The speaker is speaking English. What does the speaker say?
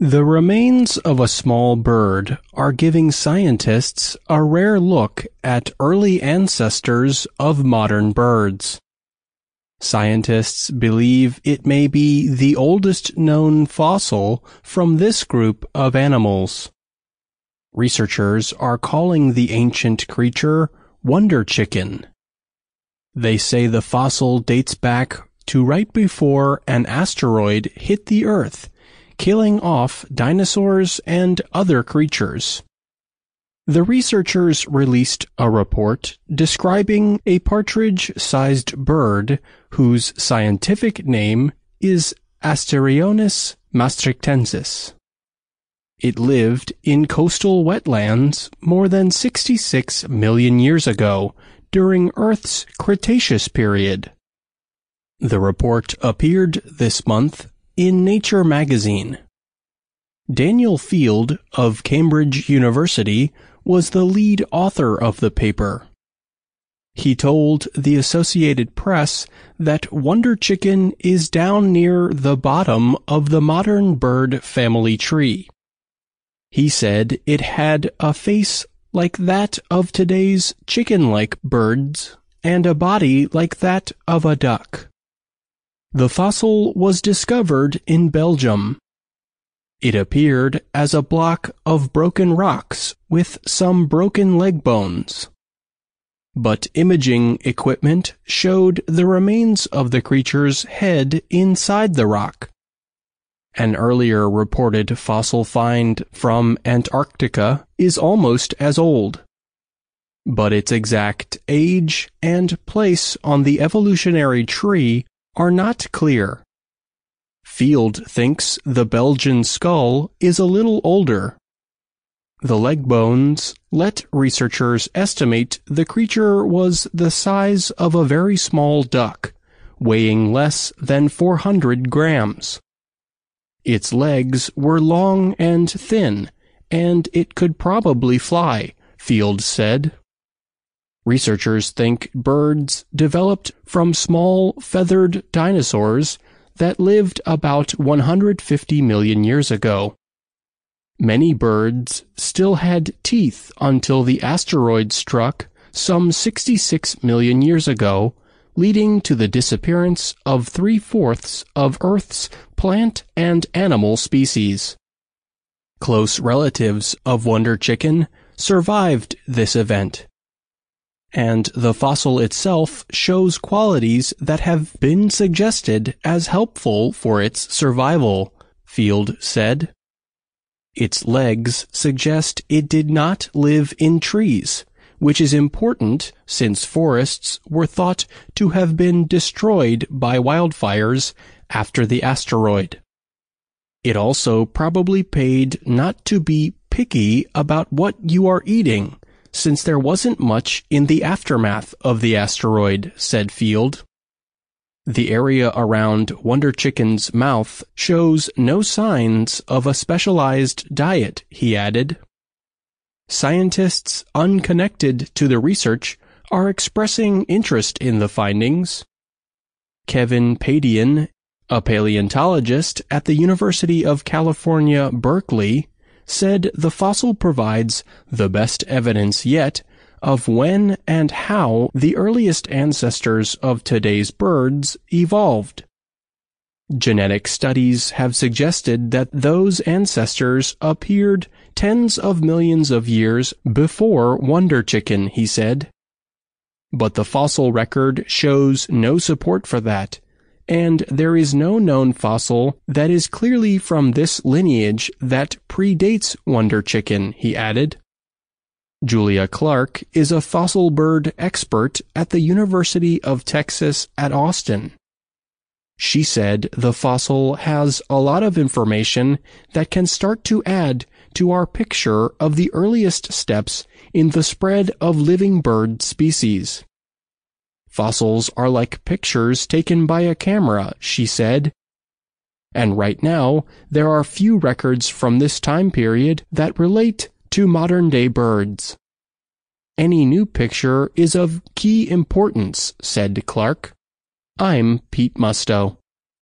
The remains of a small bird are giving scientists a rare look at early ancestors of modern birds. Scientists believe it may be the oldest known fossil from this group of animals. Researchers are calling the ancient creature Wonder Chicken. They say the fossil dates back to right before an asteroid hit the Earth killing off dinosaurs and other creatures. The researchers released a report describing a partridge-sized bird whose scientific name is Asteriornis maastrichtensis. It lived in coastal wetlands more than 66 million years ago during Earth's Cretaceous period. The report appeared this month in Nature magazine. Daniel Field of Cambridge University was the lead author of the paper. He told the Associated Press that Wonder Chicken is down near the bottom of the modern bird family tree. He said it had a face like that of today's chicken-like birds and a body like that of a duck. The fossil was discovered in Belgium. It appeared as a block of broken rocks with some broken leg bones. But imaging equipment showed the remains of the creature's head inside the rock. An earlier reported fossil find from Antarctica is almost as old. But its exact age and place on the evolutionary tree are not clear. Field thinks the Belgian skull is a little older. The leg bones let researchers estimate the creature was the size of a very small duck, weighing less than 400 grams. Its legs were long and thin, and it could probably fly, Field said. Researchers think birds developed from small feathered dinosaurs that lived about 150 million years ago. Many birds still had teeth until the asteroid struck some 66 million years ago, leading to the disappearance of three-fourths of Earth's plant and animal species. Close relatives of Wonder Chicken survived this event and the fossil itself shows qualities that have been suggested as helpful for its survival, Field said. Its legs suggest it did not live in trees, which is important since forests were thought to have been destroyed by wildfires after the asteroid. It also probably paid not to be picky about what you are eating since there wasn't much in the aftermath of the asteroid, said Field. The area around Wonder Chicken's mouth shows no signs of a specialized diet, he added. Scientists unconnected to the research are expressing interest in the findings. Kevin Padian, a paleontologist at the University of California, Berkeley, said the fossil provides the best evidence yet of when and how the earliest ancestors of today's birds evolved. Genetic studies have suggested that those ancestors appeared tens of millions of years before Wonder Chicken, he said. But the fossil record shows no support for that, and there is no known fossil that is clearly from this lineage that predates Wonder Chicken, he added. Julia Clarke is a fossil bird expert at the University of Texas at Austin. She said the fossil has a lot of information that can start to add to our picture of the earliest steps in the spread of living bird species. Fossils are like pictures taken by a camera, she said. And right now, there are few records from this time period that relate to modern day birds. Any new picture is of key importance, said Clarke. I'm Pete Musto.